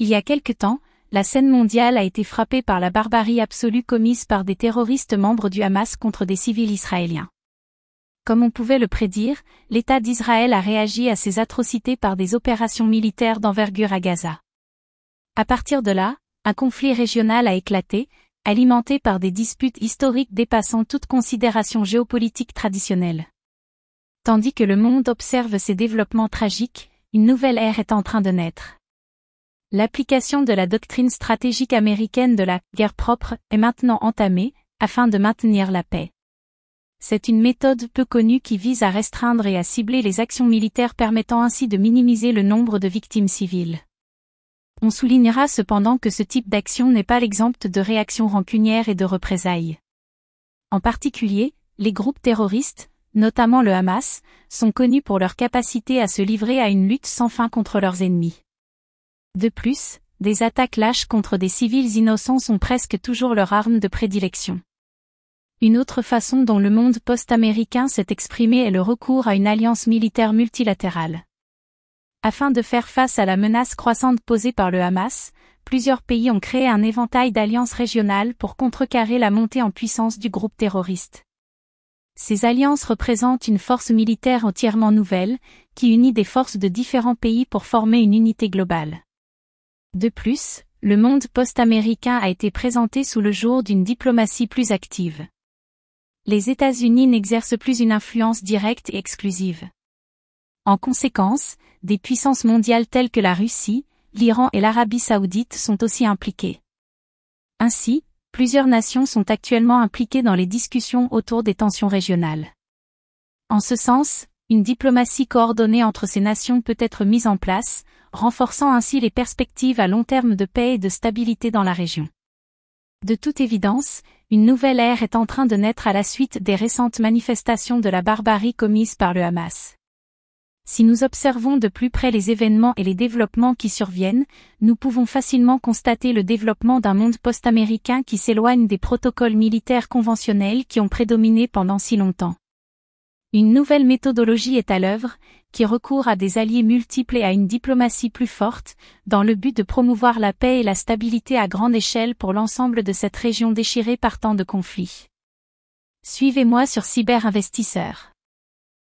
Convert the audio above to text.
Il y a quelque temps, la scène mondiale a été frappée par la barbarie absolue commise par des terroristes membres du Hamas contre des civils israéliens. Comme on pouvait le prédire, l'État d'Israël a réagi à ces atrocités par des opérations militaires d'envergure à Gaza. À partir de là, un conflit régional a éclaté, alimenté par des disputes historiques dépassant toute considération géopolitique traditionnelle. Tandis que le monde observe ces développements tragiques, une nouvelle ère est en train de naître. L'application de la doctrine stratégique américaine de la guerre propre est maintenant entamée, afin de maintenir la paix. C'est une méthode peu connue qui vise à restreindre et à cibler les actions militaires permettant ainsi de minimiser le nombre de victimes civiles. On soulignera cependant que ce type d'action n'est pas l'exemple de réactions rancunières et de représailles. En particulier, les groupes terroristes, notamment le Hamas, sont connus pour leur capacité à se livrer à une lutte sans fin contre leurs ennemis. De plus, des attaques lâches contre des civils innocents sont presque toujours leur arme de prédilection. Une autre façon dont le monde post-américain s'est exprimé est le recours à une alliance militaire multilatérale. Afin de faire face à la menace croissante posée par le Hamas, plusieurs pays ont créé un éventail d'alliances régionales pour contrecarrer la montée en puissance du groupe terroriste. Ces alliances représentent une force militaire entièrement nouvelle, qui unit des forces de différents pays pour former une unité globale. De plus, le monde post-américain a été présenté sous le jour d'une diplomatie plus active. Les États-Unis n'exercent plus une influence directe et exclusive. En conséquence, des puissances mondiales telles que la Russie, l'Iran et l'Arabie saoudite sont aussi impliquées. Ainsi, plusieurs nations sont actuellement impliquées dans les discussions autour des tensions régionales. En ce sens, une diplomatie coordonnée entre ces nations peut être mise en place, renforçant ainsi les perspectives à long terme de paix et de stabilité dans la région. De toute évidence, une nouvelle ère est en train de naître à la suite des récentes manifestations de la barbarie commises par le Hamas. Si nous observons de plus près les événements et les développements qui surviennent, nous pouvons facilement constater le développement d'un monde post-américain qui s'éloigne des protocoles militaires conventionnels qui ont prédominé pendant si longtemps. Une nouvelle méthodologie est à l'œuvre, qui recourt à des alliés multiples et à une diplomatie plus forte, dans le but de promouvoir la paix et la stabilité à grande échelle pour l'ensemble de cette région déchirée par tant de conflits. Suivez-moi sur Cyberinvestisseur.